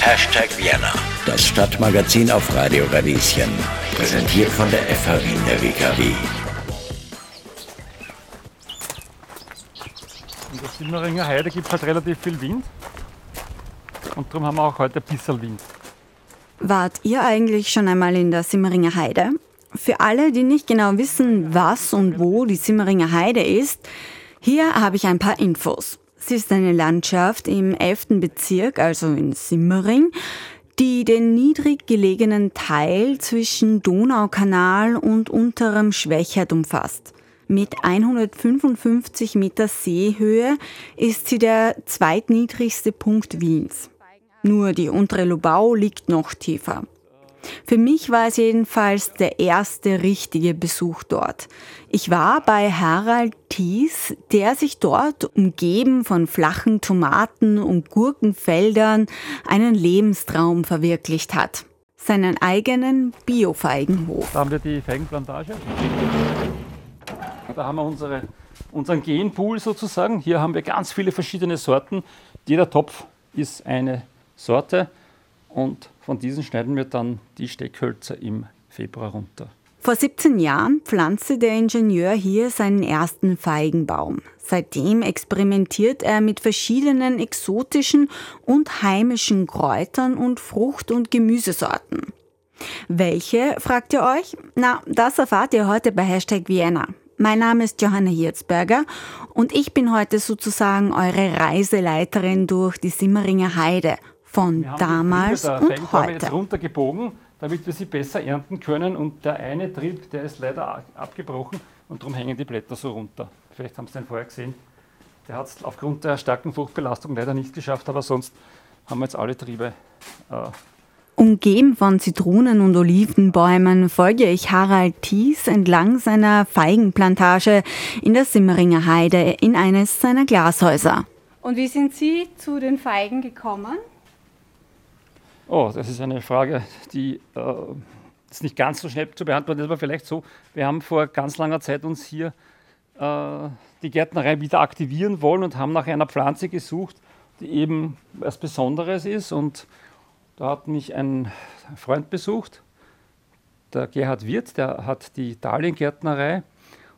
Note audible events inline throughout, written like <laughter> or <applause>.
Hashtag Vienna, das Stadtmagazin auf Radio Radieschen. Präsentiert von der FH Wien der WKW. In der Simmeringer Heide gibt es halt relativ viel Wind. Und darum haben wir auch heute ein bisschen Wind. Wart ihr eigentlich schon einmal in der Simmeringer Heide? Für alle, die nicht genau wissen, was und wo die Simmeringer Heide ist, hier habe ich ein paar Infos. Sie ist eine Landschaft im 11. Bezirk, also in Simmering, die den niedrig gelegenen Teil zwischen Donaukanal und unterem Schwächert umfasst. Mit 155 Meter Seehöhe ist sie der zweitniedrigste Punkt Wiens. Nur die untere Lubau liegt noch tiefer. Für mich war es jedenfalls der erste richtige Besuch dort. Ich war bei Harald Thies, der sich dort, umgeben von flachen Tomaten und Gurkenfeldern, einen Lebenstraum verwirklicht hat. Seinen eigenen Bio-Feigenhof. Da haben wir die Feigenplantage. Da haben wir unsere, unseren Genpool sozusagen. Hier haben wir ganz viele verschiedene Sorten. Jeder Topf ist eine Sorte und von diesen schneiden wir dann die Steckhölzer im Februar runter. Vor 17 Jahren pflanzte der Ingenieur hier seinen ersten Feigenbaum. Seitdem experimentiert er mit verschiedenen exotischen und heimischen Kräutern und Frucht- und Gemüsesorten. Welche, fragt ihr euch? Na, das erfahrt ihr heute bei Hashtag Vienna. Mein Name ist Johanna Hirzberger und ich bin heute sozusagen eure Reiseleiterin durch die Simmeringer Heide von damals und heute. jetzt runtergebogen, damit wir sie besser ernten können. Und der eine Trieb, der ist leider abgebrochen und darum hängen die Blätter so runter. Vielleicht haben Sie den vorher gesehen. Der hat es aufgrund der starken Fruchtbelastung leider nicht geschafft, aber sonst haben wir jetzt alle Triebe. Äh, Umgeben von Zitronen- und Olivenbäumen folge ich Harald Thies entlang seiner Feigenplantage in der Simmeringer Heide in eines seiner Glashäuser. Und wie sind Sie zu den Feigen gekommen? Oh, das ist eine Frage, die äh, ist nicht ganz so schnell zu beantworten ist, aber vielleicht so. Wir haben vor ganz langer Zeit uns hier äh, die Gärtnerei wieder aktivieren wollen und haben nach einer Pflanze gesucht, die eben was Besonderes ist. Und da hat mich ein Freund besucht, der Gerhard Wirth, der hat die Dahliengärtnerei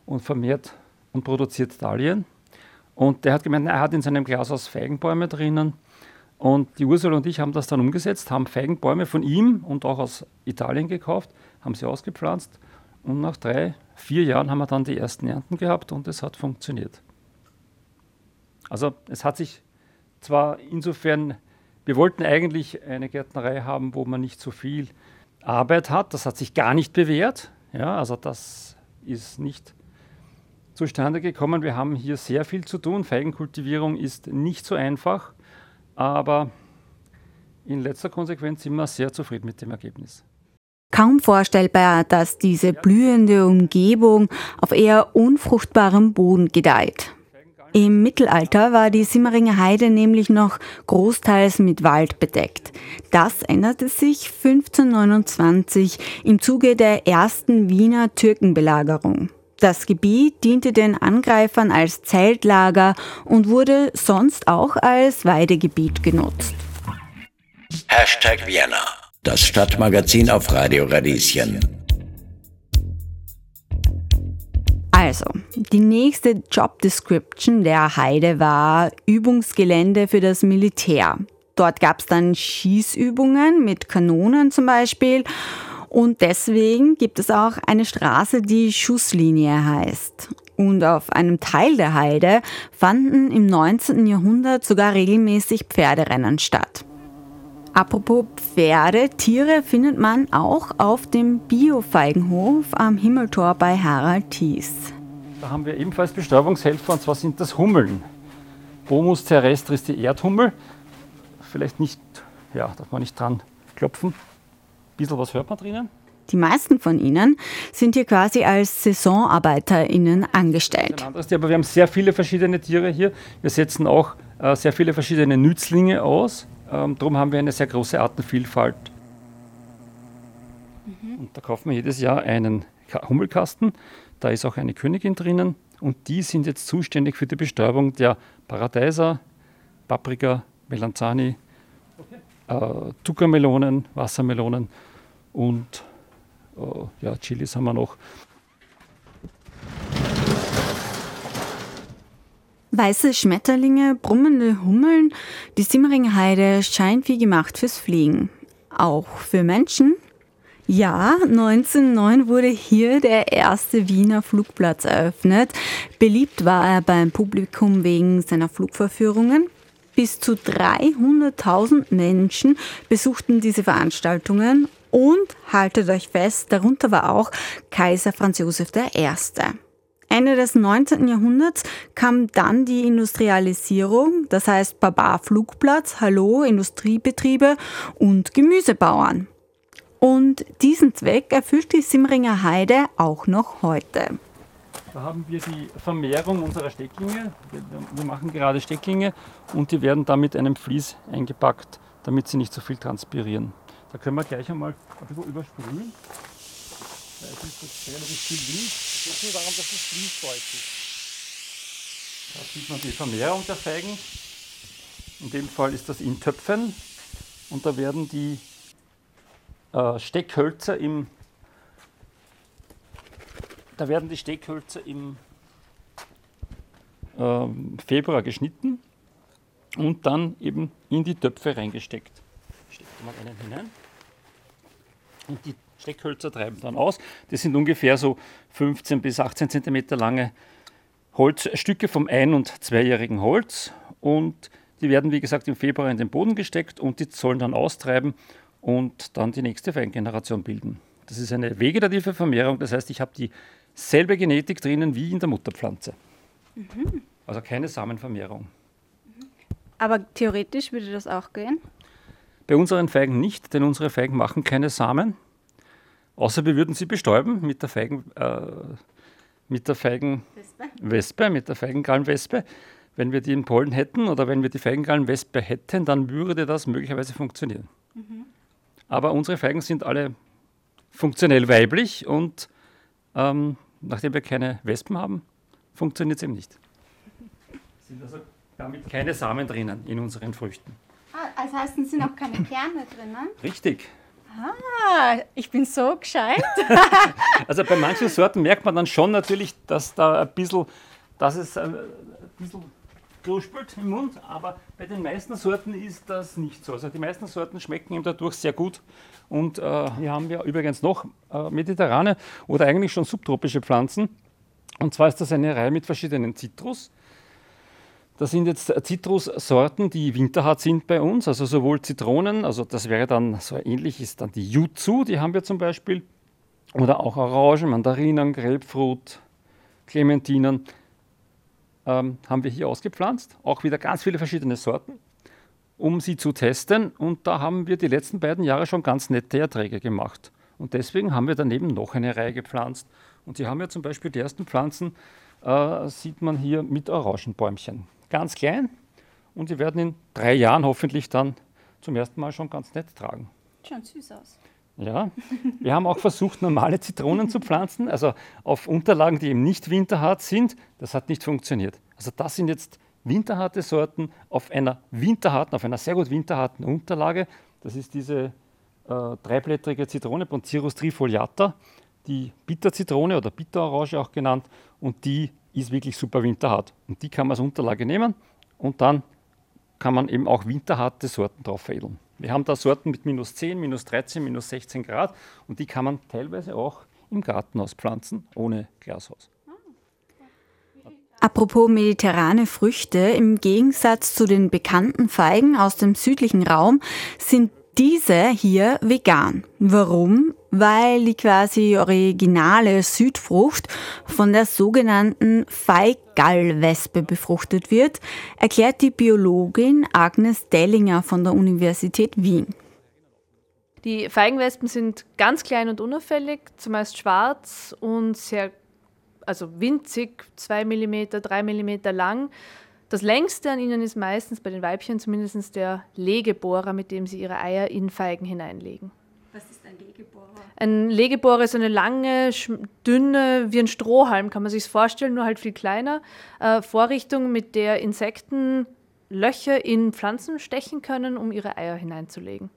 und vermehrt und produziert Dahlien. Und der hat gemeint, er hat in seinem Glashaus Feigenbäume drinnen und die Ursula und ich haben das dann umgesetzt, haben Feigenbäume von ihm und auch aus Italien gekauft, haben sie ausgepflanzt und nach drei, vier Jahren haben wir dann die ersten Ernten gehabt und es hat funktioniert. Also es hat sich zwar insofern, wir wollten eigentlich eine Gärtnerei haben, wo man nicht so viel Arbeit hat, das hat sich gar nicht bewährt. Ja, also das ist nicht zustande gekommen. Wir haben hier sehr viel zu tun. Feigenkultivierung ist nicht so einfach. Aber in letzter Konsequenz sind wir sehr zufrieden mit dem Ergebnis. Kaum vorstellbar, dass diese blühende Umgebung auf eher unfruchtbarem Boden gedeiht. Im Mittelalter war die Simmeringer Heide nämlich noch großteils mit Wald bedeckt. Das änderte sich 1529 im Zuge der ersten Wiener Türkenbelagerung. Das Gebiet diente den Angreifern als Zeltlager und wurde sonst auch als Weidegebiet genutzt. Hashtag Vienna, das Stadtmagazin auf Radio Radieschen. Also, die nächste Job Description der Heide war Übungsgelände für das Militär. Dort gab es dann Schießübungen mit Kanonen zum Beispiel und deswegen gibt es auch eine Straße, die Schusslinie heißt. Und auf einem Teil der Heide fanden im 19. Jahrhundert sogar regelmäßig Pferderennen statt. Apropos Pferde, Tiere findet man auch auf dem Bio-Feigenhof am Himmeltor bei Harald Thies. Da haben wir ebenfalls Bestäubungshelfer und zwar sind das Hummeln. Bomus terrestris, die Erdhummel. Vielleicht nicht, ja, darf man nicht dran klopfen bisschen was hört man drinnen? Die meisten von ihnen sind hier quasi als SaisonarbeiterInnen angestellt. Anderes, aber wir haben sehr viele verschiedene Tiere hier. Wir setzen auch äh, sehr viele verschiedene Nützlinge aus. Ähm, darum haben wir eine sehr große Artenvielfalt. Mhm. Und da kaufen wir jedes Jahr einen Hummelkasten. Da ist auch eine Königin drinnen. Und die sind jetzt zuständig für die Bestäubung der Paradeiser, Paprika, Melanzani, äh, Zuckermelonen, Wassermelonen und äh, ja, Chilis haben wir noch. Weiße Schmetterlinge, brummende Hummeln, die Simmeringer Heide scheint wie gemacht fürs Fliegen. Auch für Menschen. Ja, 1909 wurde hier der erste Wiener Flugplatz eröffnet. Beliebt war er beim Publikum wegen seiner Flugverführungen. Bis zu 300.000 Menschen besuchten diese Veranstaltungen und haltet euch fest, darunter war auch Kaiser Franz Josef I. Ende des 19. Jahrhunderts kam dann die Industrialisierung, das heißt Baba Flugplatz, Hallo Industriebetriebe und Gemüsebauern. Und diesen Zweck erfüllt die Simmeringer Heide auch noch heute. Da haben wir die Vermehrung unserer Stecklinge. Wir machen gerade Stecklinge und die werden dann mit einem Vlies eingepackt, damit sie nicht so viel transpirieren. Da können wir gleich einmal ein bisschen überspringen. Da ist jetzt relativ viel Wind. Liegt nur daran, dass das Vlies feucht ist. Da sieht man die Vermehrung der Feigen. In dem Fall ist das in Töpfen und da werden die äh, Steckhölzer im da werden die Steckhölzer im äh, Februar geschnitten und dann eben in die Töpfe reingesteckt. Steckt man einen hinein. Und die Steckhölzer treiben dann aus. Das sind ungefähr so 15 bis 18 cm lange Holzstücke vom ein- und zweijährigen Holz. Und die werden, wie gesagt, im Februar in den Boden gesteckt und die sollen dann austreiben und dann die nächste Feingeneration bilden. Das ist eine vegetative Vermehrung, das heißt, ich habe dieselbe Genetik drinnen wie in der Mutterpflanze. Mhm. Also keine Samenvermehrung. Aber theoretisch würde das auch gehen? Bei unseren Feigen nicht, denn unsere Feigen machen keine Samen. Außer wir würden sie bestäuben mit der Feigen, äh, mit der Feigenwespe, mit der Feigengallenwespe. Wenn wir die in Pollen hätten oder wenn wir die Feigengallenwespe hätten, dann würde das möglicherweise funktionieren. Mhm. Aber unsere Feigen sind alle funktionell weiblich und ähm, nachdem wir keine Wespen haben, funktioniert es eben nicht. Es sind also damit keine Samen drinnen in unseren Früchten. Ah, also heißt, es sind auch keine Kerne drinnen? Richtig. Ah, ich bin so gescheit. <laughs> also bei manchen Sorten merkt man dann schon natürlich, dass da ein bisschen, dass es ein bisschen kruspelt im Mund, aber bei den meisten Sorten ist das nicht so. Also die meisten Sorten schmecken ihm dadurch sehr gut. Und äh, hier haben wir übrigens noch äh, mediterrane oder eigentlich schon subtropische Pflanzen. Und zwar ist das eine Reihe mit verschiedenen Zitrus. Das sind jetzt Zitrussorten, die winterhart sind bei uns, also sowohl Zitronen, also das wäre dann so ähnlich ist dann die Yuzu, die haben wir zum Beispiel, oder auch Orangen, Mandarinen, Grapefruit, Clementinen, ähm, haben wir hier ausgepflanzt. Auch wieder ganz viele verschiedene Sorten, um sie zu testen. Und da haben wir die letzten beiden Jahre schon ganz nette Erträge gemacht. Und deswegen haben wir daneben noch eine Reihe gepflanzt. Und Sie haben ja zum Beispiel die ersten Pflanzen, äh, sieht man hier mit Orangenbäumchen ganz klein und die werden in drei Jahren hoffentlich dann zum ersten Mal schon ganz nett tragen. Schaut süß aus. Ja, wir haben auch versucht, normale Zitronen zu pflanzen, also auf Unterlagen, die eben nicht winterhart sind. Das hat nicht funktioniert. Also das sind jetzt winterharte Sorten auf einer winterharten, auf einer sehr gut winterharten Unterlage. Das ist diese äh, dreiblättrige Zitrone, Poncirus trifoliata, die Bitterzitrone oder Bitterorange auch genannt. Und die ist wirklich super winterhart. Und die kann man als Unterlage nehmen und dann kann man eben auch winterharte Sorten drauf veredeln. Wir haben da Sorten mit minus 10, minus 13, minus 16 Grad und die kann man teilweise auch im Garten auspflanzen, ohne Glashaus. Apropos mediterrane Früchte, im Gegensatz zu den bekannten Feigen aus dem südlichen Raum sind diese hier vegan. Warum? Weil die quasi originale Südfrucht von der sogenannten Feigallwespe befruchtet wird, erklärt die Biologin Agnes Dellinger von der Universität Wien. Die Feigenwespen sind ganz klein und unauffällig, zumeist schwarz und sehr, also winzig, 2 mm, 3 mm lang das längste an ihnen ist meistens bei den Weibchen zumindest der Legebohrer, mit dem sie ihre Eier in Feigen hineinlegen. Was ist ein Legebohrer? Ein Legebohrer ist eine lange, dünne, wie ein Strohhalm, kann man sich vorstellen, nur halt viel kleiner, äh, Vorrichtung, mit der Insekten Löcher in Pflanzen stechen können, um ihre Eier hineinzulegen.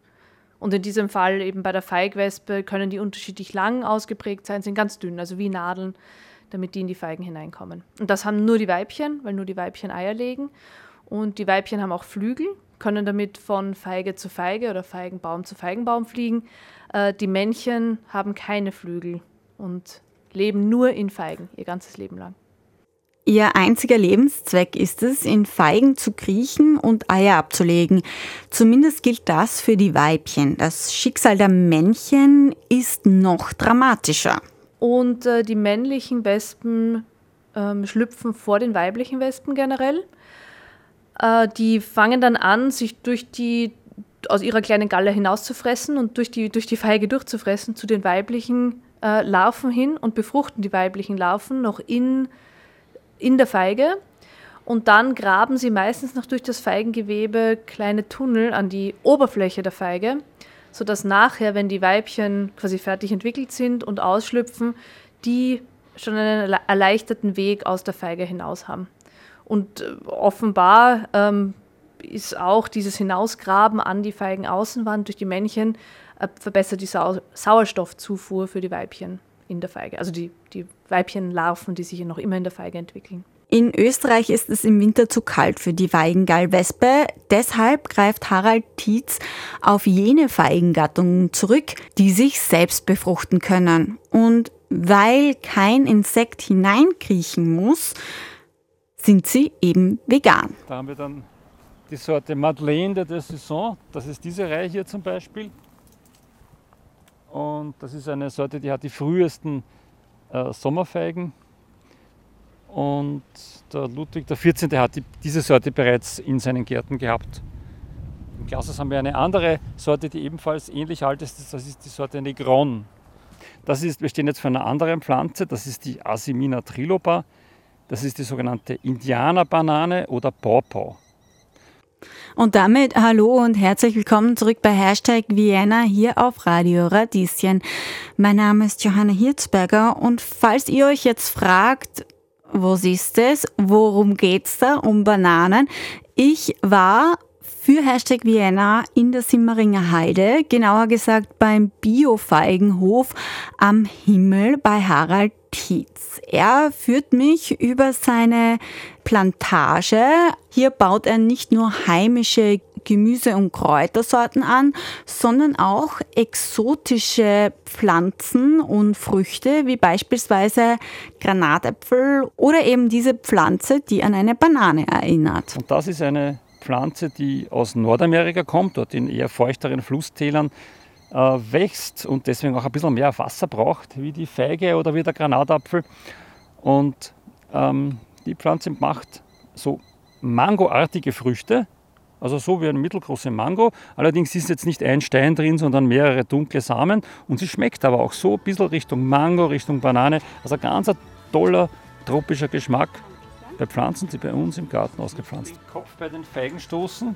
Und in diesem Fall eben bei der Feigwespe können die unterschiedlich lang ausgeprägt sein, sind ganz dünn, also wie Nadeln, damit die in die Feigen hineinkommen. Und das haben nur die Weibchen, weil nur die Weibchen Eier legen. Und die Weibchen haben auch Flügel, können damit von Feige zu Feige oder Feigenbaum zu Feigenbaum fliegen. Äh, die Männchen haben keine Flügel und leben nur in Feigen ihr ganzes Leben lang. Ihr einziger Lebenszweck ist es, in Feigen zu kriechen und Eier abzulegen. Zumindest gilt das für die Weibchen. Das Schicksal der Männchen ist noch dramatischer. Und äh, die männlichen Wespen ähm, schlüpfen vor den weiblichen Wespen generell. Äh, die fangen dann an, sich durch die aus ihrer kleinen Galle hinauszufressen und durch die, durch die Feige durchzufressen zu den weiblichen äh, Larven hin und befruchten die weiblichen Larven noch in in der Feige und dann graben sie meistens noch durch das Feigengewebe kleine Tunnel an die Oberfläche der Feige, sodass nachher, wenn die Weibchen quasi fertig entwickelt sind und ausschlüpfen, die schon einen erleichterten Weg aus der Feige hinaus haben. Und äh, offenbar ähm, ist auch dieses Hinausgraben an die Feigenaußenwand durch die Männchen äh, verbessert die Sau Sauerstoffzufuhr für die Weibchen in der Feige. Also die, die Weibchenlarven, die sich noch immer in der Feige entwickeln. In Österreich ist es im Winter zu kalt für die Weigengallwespe. Deshalb greift Harald Tietz auf jene Feigengattungen zurück, die sich selbst befruchten können. Und weil kein Insekt hineinkriechen muss, sind sie eben vegan. Da haben wir dann die Sorte Madeleine de Saison. Das ist diese Reihe hier zum Beispiel. Und das ist eine Sorte, die hat die frühesten äh, Sommerfeigen. Und der Ludwig XIV. hat die, diese Sorte bereits in seinen Gärten gehabt. Im Glashaus haben wir eine andere Sorte, die ebenfalls ähnlich alt ist. Das ist die Sorte Negron. Das ist, wir stehen jetzt vor einer anderen Pflanze, das ist die Asimina triloba. Das ist die sogenannte Indianerbanane oder Pawpaw. Und damit hallo und herzlich willkommen zurück bei Hashtag Vienna hier auf Radio Radieschen. Mein Name ist Johanna Hirzberger und falls ihr euch jetzt fragt, was ist es, worum geht's da, um Bananen? Ich war für Hashtag Vienna in der Simmeringer Heide, genauer gesagt beim Biofeigenhof am Himmel bei Harald Tietz. Er führt mich über seine Plantage. Hier baut er nicht nur heimische Gemüse- und Kräutersorten an, sondern auch exotische Pflanzen und Früchte, wie beispielsweise Granatäpfel oder eben diese Pflanze, die an eine Banane erinnert. Und das ist eine Pflanze, die aus Nordamerika kommt, dort in eher feuchteren Flusstälern äh, wächst und deswegen auch ein bisschen mehr Wasser braucht, wie die Feige oder wie der Granatapfel. Und ähm, die Pflanze macht so mangoartige Früchte, also so wie eine mittelgroße Mango. Allerdings ist jetzt nicht ein Stein drin, sondern mehrere dunkle Samen. Und sie schmeckt aber auch so ein bisschen Richtung Mango, Richtung Banane. Also ein ganz toller tropischer Geschmack bei Pflanzen, die bei uns im Garten ausgepflanzt. Den Kopf bei den Feigen stoßen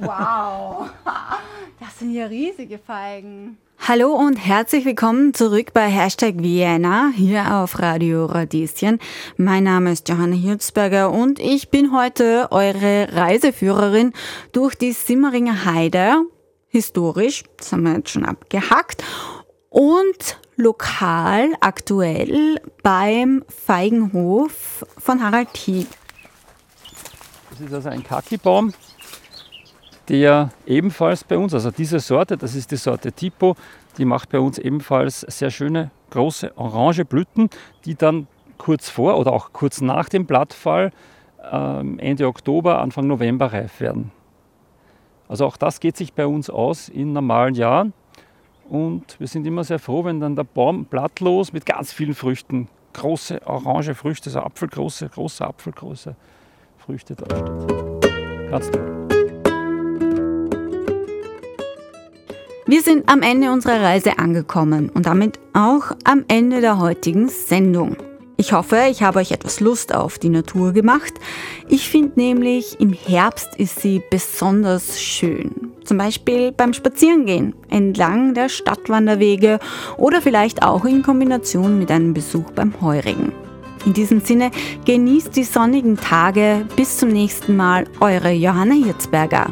Wow, <laughs> das sind ja riesige Feigen. Hallo und herzlich willkommen zurück bei Hashtag Vienna hier auf Radio Radieschen. Mein Name ist Johanna Hirzberger und ich bin heute eure Reiseführerin durch die Simmeringer Heide. Historisch, das haben wir jetzt schon abgehackt. Und lokal, aktuell beim Feigenhof von Harald Hieb. Das ist also ein Kakibaum, der ebenfalls bei uns, also diese Sorte, das ist die Sorte Tipo, die macht bei uns ebenfalls sehr schöne große orange Blüten, die dann kurz vor oder auch kurz nach dem Blattfall ähm, Ende Oktober, Anfang November reif werden. Also auch das geht sich bei uns aus in normalen Jahren und wir sind immer sehr froh, wenn dann der Baum blattlos mit ganz vielen Früchten, große orange Früchte, so Apfelgroße, große Apfelgroße Früchte da steht. Ganz toll. Wir sind am Ende unserer Reise angekommen und damit auch am Ende der heutigen Sendung. Ich hoffe, ich habe euch etwas Lust auf die Natur gemacht. Ich finde nämlich, im Herbst ist sie besonders schön. Zum Beispiel beim Spazierengehen entlang der Stadtwanderwege oder vielleicht auch in Kombination mit einem Besuch beim Heurigen. In diesem Sinne, genießt die sonnigen Tage. Bis zum nächsten Mal, eure Johanna Hirzberger.